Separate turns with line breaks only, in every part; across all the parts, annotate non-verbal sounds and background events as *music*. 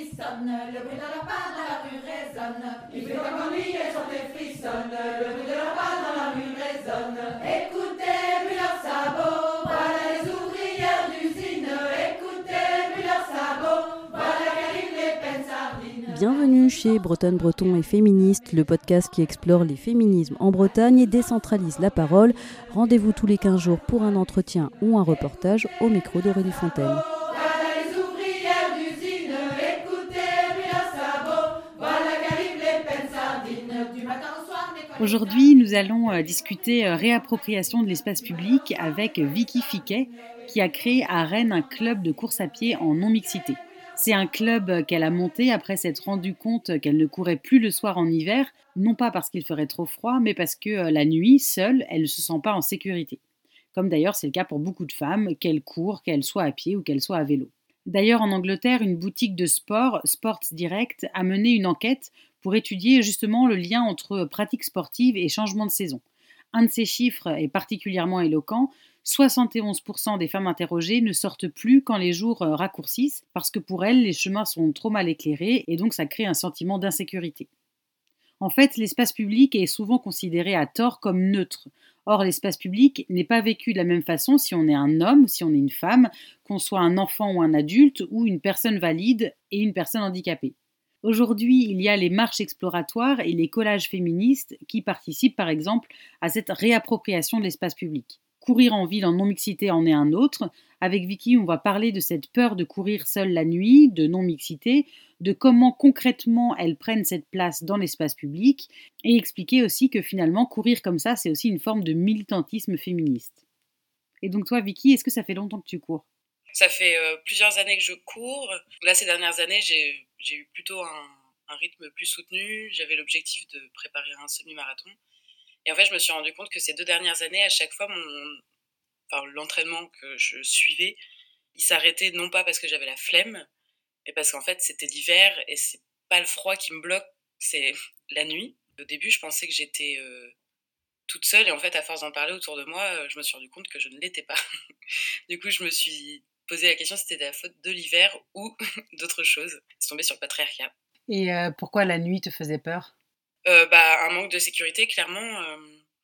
frissonne, le bruit de la part dans la rue résonne. Il fait comme ennui et chanter frissonne, le bruit de la part dans la rue résonne. Écoutez, plus leurs sabots, voilà les ouvrières d'usine. Écoutez, plus leurs sabots, voilà qu'arrivent les peines sardines.
Bienvenue chez Bretonne Breton et Féministe, le podcast qui explore les féminismes en Bretagne et décentralise la parole. Rendez-vous tous les 15 jours pour un entretien ou un reportage au micro d'Aurélie Fontaine.
Aujourd'hui, nous allons euh, discuter euh, réappropriation de l'espace public avec Vicky Fiquet, qui a créé à Rennes un club de course à pied en non-mixité. C'est un club euh, qu'elle a monté après s'être rendu compte qu'elle ne courait plus le soir en hiver, non pas parce qu'il ferait trop froid, mais parce que la nuit, seule, elle ne se sent pas en sécurité. Comme d'ailleurs c'est le cas pour beaucoup de femmes, qu'elles courent, qu'elles soient à pied ou qu'elles soient à vélo. D'ailleurs, en Angleterre, une boutique de sport, Sports Direct, a mené une enquête pour étudier justement le lien entre pratique sportive et changement de saison. Un de ces chiffres est particulièrement éloquent. 71% des femmes interrogées ne sortent plus quand les jours euh, raccourcissent parce que pour elles, les chemins sont trop mal éclairés et donc ça crée un sentiment d'insécurité. En fait, l'espace public est souvent considéré à tort comme neutre. Or, l'espace public n'est pas vécu de la même façon si on est un homme, si on est une femme, qu'on soit un enfant ou un adulte, ou une personne valide et une personne handicapée. Aujourd'hui, il y a les marches exploratoires et les collages féministes qui participent par exemple à cette réappropriation de l'espace public. Courir en ville en non-mixité en est un autre. Avec Vicky, on va parler de cette peur de courir seule la nuit, de non-mixité, de comment concrètement elles prennent cette place dans l'espace public, et expliquer aussi que finalement courir comme ça, c'est aussi une forme de militantisme féministe. Et donc toi, Vicky, est-ce que ça fait longtemps que tu cours?
Ça fait euh, plusieurs années que je cours. Là, ces dernières années, j'ai j'ai eu plutôt un, rythme plus soutenu. J'avais l'objectif de préparer un semi-marathon. Et en fait, je me suis rendu compte que ces deux dernières années, à chaque fois, l'entraînement que je suivais, il s'arrêtait non pas parce que j'avais la flemme, mais parce qu'en fait, c'était l'hiver et c'est pas le froid qui me bloque, c'est *laughs* la nuit. Au début, je pensais que j'étais euh, toute seule et en fait, à force d'en parler autour de moi, euh, je me suis rendu compte que je ne l'étais pas. *laughs* du coup, je me suis posé la question c'était de la faute de l'hiver ou *laughs* d'autre chose. C'est tombé sur le patriarcat.
Et euh, pourquoi la nuit te faisait peur?
Euh, bah, un manque de sécurité, clairement. euh,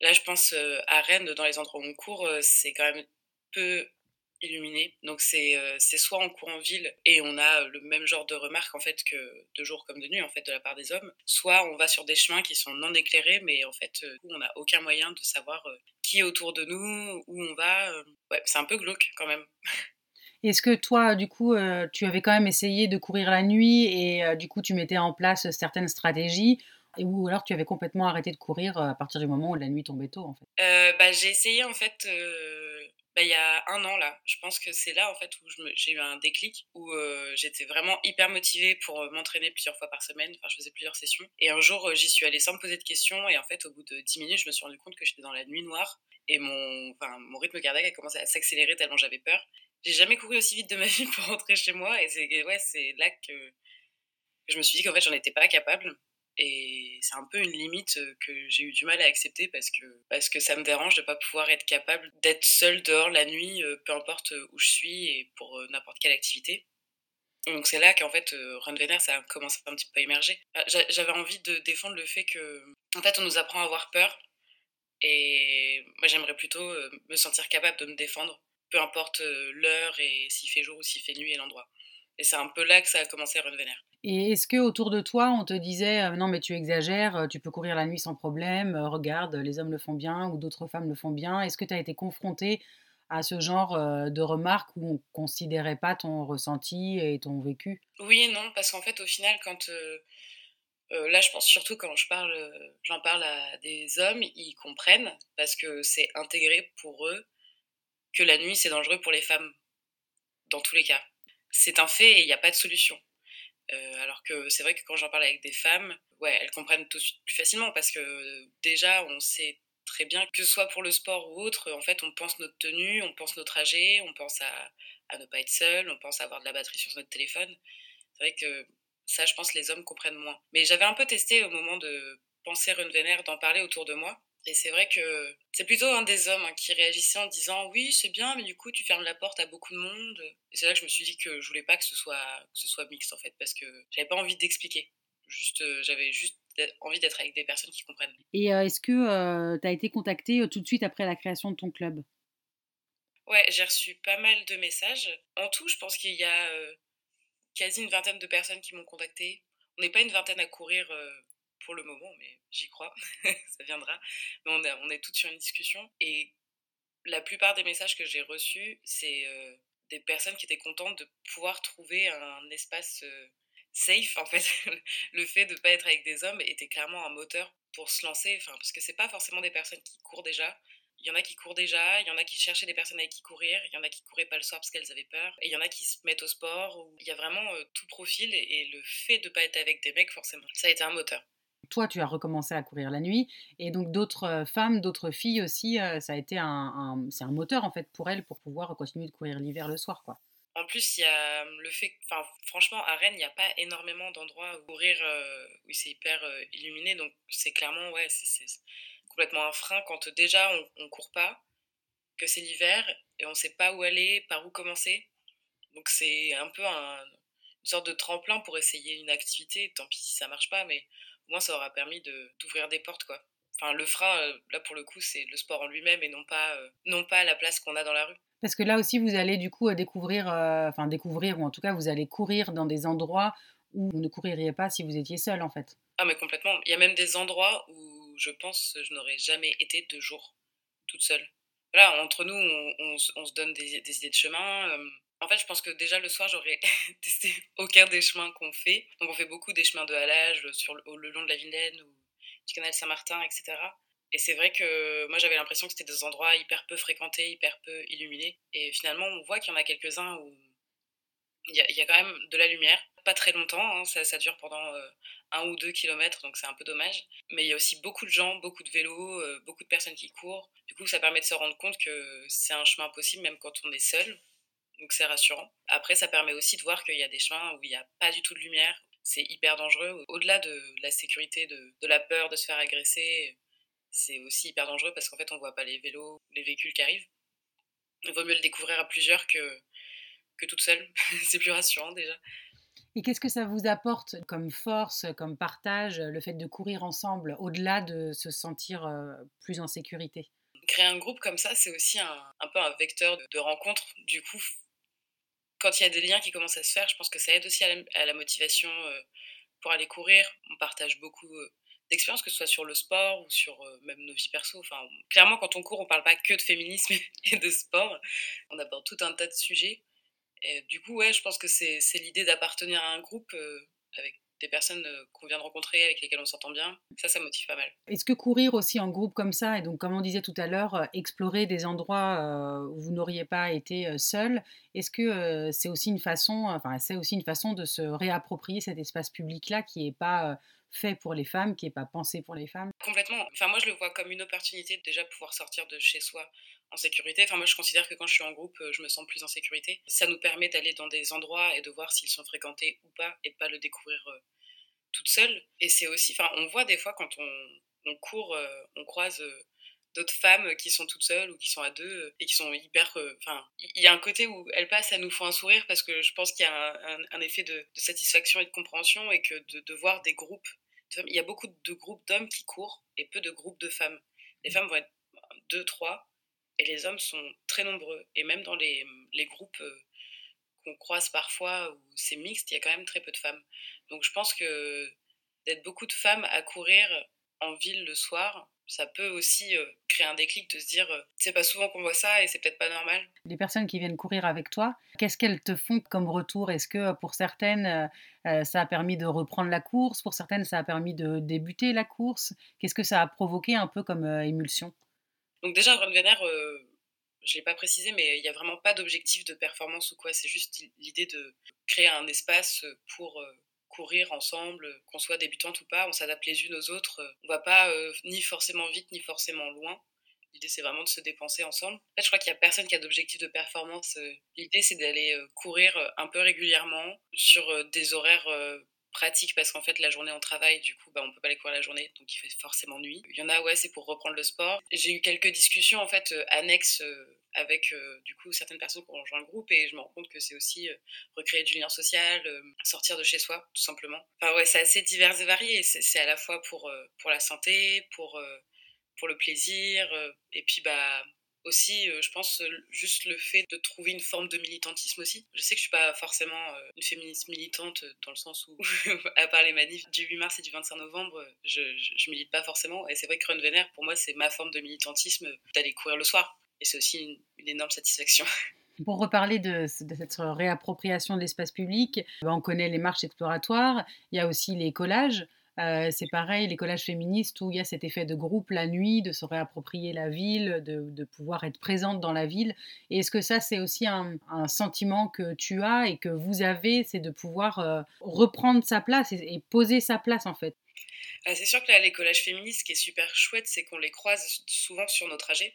là, je pense à Rennes, dans les endroits où on court, c'est quand même peu illuminé. Donc, c'est soit on court en ville et on a le même genre de remarques, en fait, que de jour comme de nuit, en fait, de la part des hommes. Soit on va sur des chemins qui sont non éclairés, mais en fait, on n'a aucun moyen de savoir qui est autour de nous, où on va. Ouais, c'est un peu glauque, quand même. *laughs*
Est-ce que toi, du coup, euh, tu avais quand même essayé de courir la nuit et euh, du coup, tu mettais en place certaines stratégies et- ou alors tu avais complètement arrêté de courir euh, à partir du moment où la nuit tombait tôt, en fait?
Bah, j'ai essayé en fait bah, il y a un an là. Je pense que c'est là en fait où j'ai eu un déclic où j'étais vraiment hyper motivée pour m'entraîner plusieurs fois par semaine. Enfin, je faisais plusieurs sessions. Et un jour, j'y suis allée sans me poser de questions. Et en fait, au bout de 10 minutes, je me suis rendu compte que j'étais dans la nuit noire et mon, enfin, mon rythme cardiaque a commencé à s'accélérer tellement j'avais peur. J'ai jamais couru aussi vite de ma *laughs* vie pour rentrer chez moi. Et c'est ouais, là que je me suis dit qu'en fait, j'en étais pas capable. Et c'est un peu une limite euh, que j'ai eu du mal à accepter parce que, parce que ça me dérange de pas pouvoir être capable d'être seule dehors la nuit, euh, peu importe où je suis et pour euh, n'importe quelle activité. Donc c'est là qu'en fait, euh, Run Vénère, ça a commencé un petit peu à émerger. Ah, j'a- J'avais envie de défendre le fait que, en fait, on nous apprend à avoir peur. Et moi, j'aimerais plutôt euh, me sentir capable de me défendre, peu importe euh, l'heure et s'il fait jour ou s'il fait nuit et l'endroit. Et c'est un peu là que ça a commencé Run Vénère.
Et est-ce que autour de toi, on te disait euh, non, mais tu exagères, tu peux courir la nuit sans problème, euh, regarde, les hommes le font bien ou d'autres femmes le font bien Est-ce que tu as été confrontée à ce genre euh, de remarques où on considérait pas ton ressenti et ton vécu?
Oui et non, parce qu'en fait, au final, quand. Euh, là, je pense surtout quand je parle, j'en parle à des hommes, ils comprennent, parce que c'est intégré pour eux que la nuit, c'est dangereux pour les femmes, dans tous les cas. C'est un fait et il n'y a pas de solution. Euh, alors que c'est vrai que quand j'en parle avec des femmes, ouais, elles comprennent tout de suite plus facilement, parce que déjà, on sait très bien que ce soit pour le sport ou autre, en fait, on pense notre tenue, on pense nos trajets, on pense à, à ne pas être seul, on pense à avoir de la batterie sur notre téléphone. C'est vrai que ça, je pense, les hommes comprennent moins. Mais j'avais un peu testé au moment de penser Run Vénère, d'en parler autour de moi. Et c'est vrai que c'est plutôt un des hommes hein, qui réagissait en disant oui c'est bien mais du coup tu fermes la porte à beaucoup de monde. Et c'est là que je me suis dit que je voulais pas que ce soit que ce soit mixte en fait parce que j'avais pas envie d'expliquer. Juste j'avais juste envie d'être avec des personnes qui comprennent.
Et est-ce que tu as été contactée tout de suite après la création de ton club?
Ouais, j'ai reçu pas mal de messages. En tout, je pense qu'il y a quasi une vingtaine de personnes qui m'ont contacté. On n'est pas une vingtaine à courir pour le moment, mais j'y crois, *laughs* ça viendra. Mais on, est toutes sur une discussion. Et la plupart des messages que j'ai reçus, c'est des personnes qui étaient contentes de pouvoir trouver un espace safe. En fait, *laughs* le fait de ne pas être avec des hommes était clairement un moteur pour se lancer. Enfin, parce que c'est pas forcément des personnes qui courent déjà. Il y en a qui courent déjà, il y en a qui cherchaient des personnes avec qui courir, il y en a qui couraient pas le soir parce qu'elles avaient peur, et il y en a qui se mettent au sport. Il y a vraiment tout profil, et, le fait de pas être avec des mecs, forcément, ça a été un moteur.
Toi, tu as recommencé à courir la nuit, et donc d'autres femmes, d'autres filles aussi, ça a été un, c'est un moteur en fait pour elles pour pouvoir continuer de courir l'hiver le soir, quoi.
En plus, il y a le fait, enfin, franchement, à Rennes, il n'y a pas énormément d'endroits où courir où c'est hyper illuminé, donc c'est clairement, ouais, c'est complètement un frein quand déjà on, on court pas, que c'est l'hiver et on sait pas où aller, par où commencer. Donc c'est un peu un, une sorte de tremplin pour essayer une activité. Tant pis si ça marche pas, mais au moins ça aura permis d'ouvrir des portes quoi. Enfin le frein euh, là pour le coup c'est le sport en lui-même et non pas euh, non pas la place qu'on a dans la rue.
Parce que là aussi vous allez du coup découvrir, euh, enfin découvrir ou en tout cas vous allez courir dans des endroits où vous ne couririez pas si vous étiez seul en fait.
Ah mais complètement. Il y a même des endroits où je pense je n'aurais jamais été deux jours toute seule. Voilà, entre nous, on, se donne des, idées de chemin. Euh. En fait, je pense que déjà le soir, j'aurais *laughs* testé aucun des chemins qu'on fait. Donc, on fait beaucoup des chemins de halage sur le, long de la Vilaine ou du canal Saint-Martin, etc. Et c'est vrai que moi, j'avais l'impression que c'était des endroits hyper peu fréquentés, hyper peu illuminés. Et finalement, on voit qu'il y en a quelques-uns où il y, a quand même de la lumière. Pas très longtemps, hein, ça, dure pendant euh, un ou deux kilomètres, donc c'est un peu dommage. Mais il y a aussi beaucoup de gens, beaucoup de vélos, euh, beaucoup de personnes qui courent. Du coup, ça permet de se rendre compte que c'est un chemin possible même quand on est seul. Donc c'est rassurant. Après, ça permet aussi de voir qu'il y a des chemins où il n'y a pas du tout de lumière. C'est hyper dangereux. Au-delà de la sécurité, de, la peur de se faire agresser, c'est aussi hyper dangereux parce qu'en fait, on voit pas les vélos, les véhicules qui arrivent. Il vaut mieux le découvrir à plusieurs que, que toute seule. *laughs* c'est plus rassurant déjà.
Et qu'est-ce que ça vous apporte comme force, comme partage, le fait de courir ensemble, au-delà de se sentir plus en sécurité?
Créer un groupe comme ça, c'est aussi un, peu un vecteur de, rencontre. Du coup, quand il y a des liens qui commencent à se faire, je pense que ça aide aussi à la, motivation pour aller courir. On partage beaucoup d'expériences, que ce soit sur le sport ou sur même nos vies perso. Enfin, clairement, quand on court, on ne parle pas que de féminisme *laughs* et de sport. On aborde tout un tas de sujets. Et du coup, ouais, je pense que c'est l'idée d'appartenir à un groupe euh, avec des personnes euh, qu'on vient de rencontrer, avec lesquelles on s'entend bien. Ça, ça motive pas mal.
Est-ce que courir aussi en groupe comme ça, et donc comme on disait tout à l'heure, euh, explorer des endroits où vous n'auriez pas été seul, est-ce que c'est aussi une façon, enfin, c'est aussi une façon de se réapproprier cet espace public-là qui n'est pas fait pour les femmes, qui n'est pas pensé pour les femmes?
Complètement. Enfin, moi, je le vois comme une opportunité de déjà pouvoir sortir de chez soi en sécurité. Enfin, moi, je considère que quand je suis en groupe, euh, je me sens plus en sécurité. Ça nous permet d'aller dans des endroits et de voir s'ils sont fréquentés ou pas et de pas le découvrir euh, toute seule. Et c'est aussi, enfin, on voit des fois quand on, on court, euh, on croise d'autres femmes qui sont toutes seules ou qui sont à deux et qui sont hyper. Enfin, il y a un côté où elles passent, elles nous font un sourire parce que je pense qu'il y a un, effet de, satisfaction et de compréhension et que de, de voir des groupes. il y a beaucoup de groupes d'hommes qui courent et peu de groupes de femmes. Les femmes vont être deux, trois, et les hommes sont très nombreux. Et même dans les, les groupes euh, qu'on croise parfois où c'est mixte, il y a quand même très peu de femmes. Donc je pense que d'être beaucoup de femmes à courir en ville le soir, ça peut aussi euh, créer un déclic de se dire euh, c'est pas souvent qu'on voit ça et c'est peut-être pas normal.
Les personnes qui viennent courir avec toi, qu'est-ce qu'elles te font comme retour? Est-ce que pour certaines ça a permis de reprendre la course? Pour certaines ça a permis de débuter la course? Qu'est-ce que ça a provoqué un peu comme émulsion?
Donc déjà, Run Vénère, euh, je ne l'ai pas précisé, mais il n'y a vraiment pas d'objectif de performance ou quoi. C'est juste l'idée de créer un espace pour euh, courir ensemble, qu'on soit débutante ou pas, on s'adapte les unes aux autres. On va pas euh, ni forcément vite, ni forcément loin. L'idée, c'est vraiment de se dépenser ensemble. En fait, je crois qu'il n'y a personne qui a d'objectif de performance. L'idée, c'est d'aller courir un peu régulièrement sur des horaires pratique parce qu'en fait la journée on travaille du coup bah on peut pas aller courir la journée donc il fait forcément nuit. Il y en a ouais c'est pour reprendre le sport. J'ai eu quelques discussions en fait euh, annexes euh, avec euh, du coup certaines personnes qui ont rejoint le groupe et je me rends compte que c'est aussi recréer du lien social sortir de chez soi tout simplement. Enfin ouais c'est assez divers et varié. C'est à la fois pour pour la santé pour pour le plaisir et puis bah aussi, euh, je pense, euh, juste le fait de trouver une forme de militantisme aussi. Je sais que je suis pas forcément euh, une féministe militante dans le sens où, *laughs* à part les manifs du 8 mars et du 25 novembre, je, je, milite pas forcément. Et c'est vrai que Run Vénère, pour moi, c'est ma forme de militantisme d'aller courir le soir. Et c'est aussi une, énorme satisfaction. *laughs*
Pour reparler de, cette réappropriation de l'espace public, on connaît les marches exploratoires, il y a aussi les collages. Euh, c'est pareil, les collages féministes où il y a cet effet de groupe la nuit, de se réapproprier la ville, de, pouvoir être présente dans la ville. Et est-ce que ça, c'est aussi un, sentiment que tu as et que vous avez, c'est de pouvoir euh, reprendre sa place et, poser sa place en fait?
Ah, C'est sûr que là, les collages féministes, ce qui est super chouette, c'est qu'on les croise souvent sur nos trajets.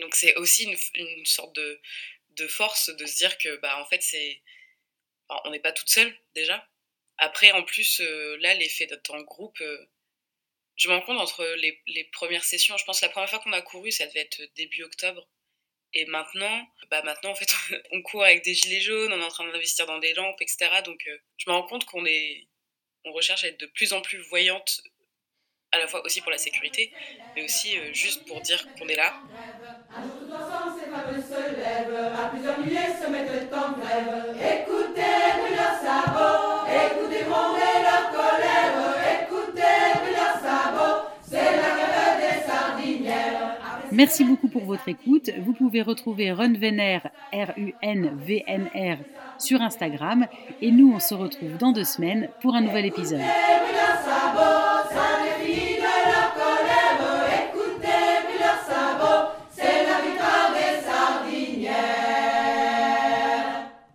Donc c'est aussi une, sorte de, force de se dire que, bah, en fait, on n'est pas toute seule déjà, après, en plus, euh, là, l'effet d'être en groupe, euh, je me rends compte entre les, premières sessions, je pense la première fois qu'on a couru, ça devait être début octobre. Et maintenant, bah maintenant en fait, *laughs* on court avec des gilets jaunes, on est en train d'investir dans des lampes, etc. Donc, euh, je me rends compte qu'on est, on recherche à être de plus en plus voyante, à la fois aussi pour la sécurité, mais aussi juste pour dire qu'on est là. À plusieurs milliers se mettent en grève. Merci beaucoup pour votre écoute. Vous pouvez retrouver Runvener, R-U-N-V-N-R, sur Instagram. Et nous, on se retrouve dans deux semaines pour un nouvel épisode.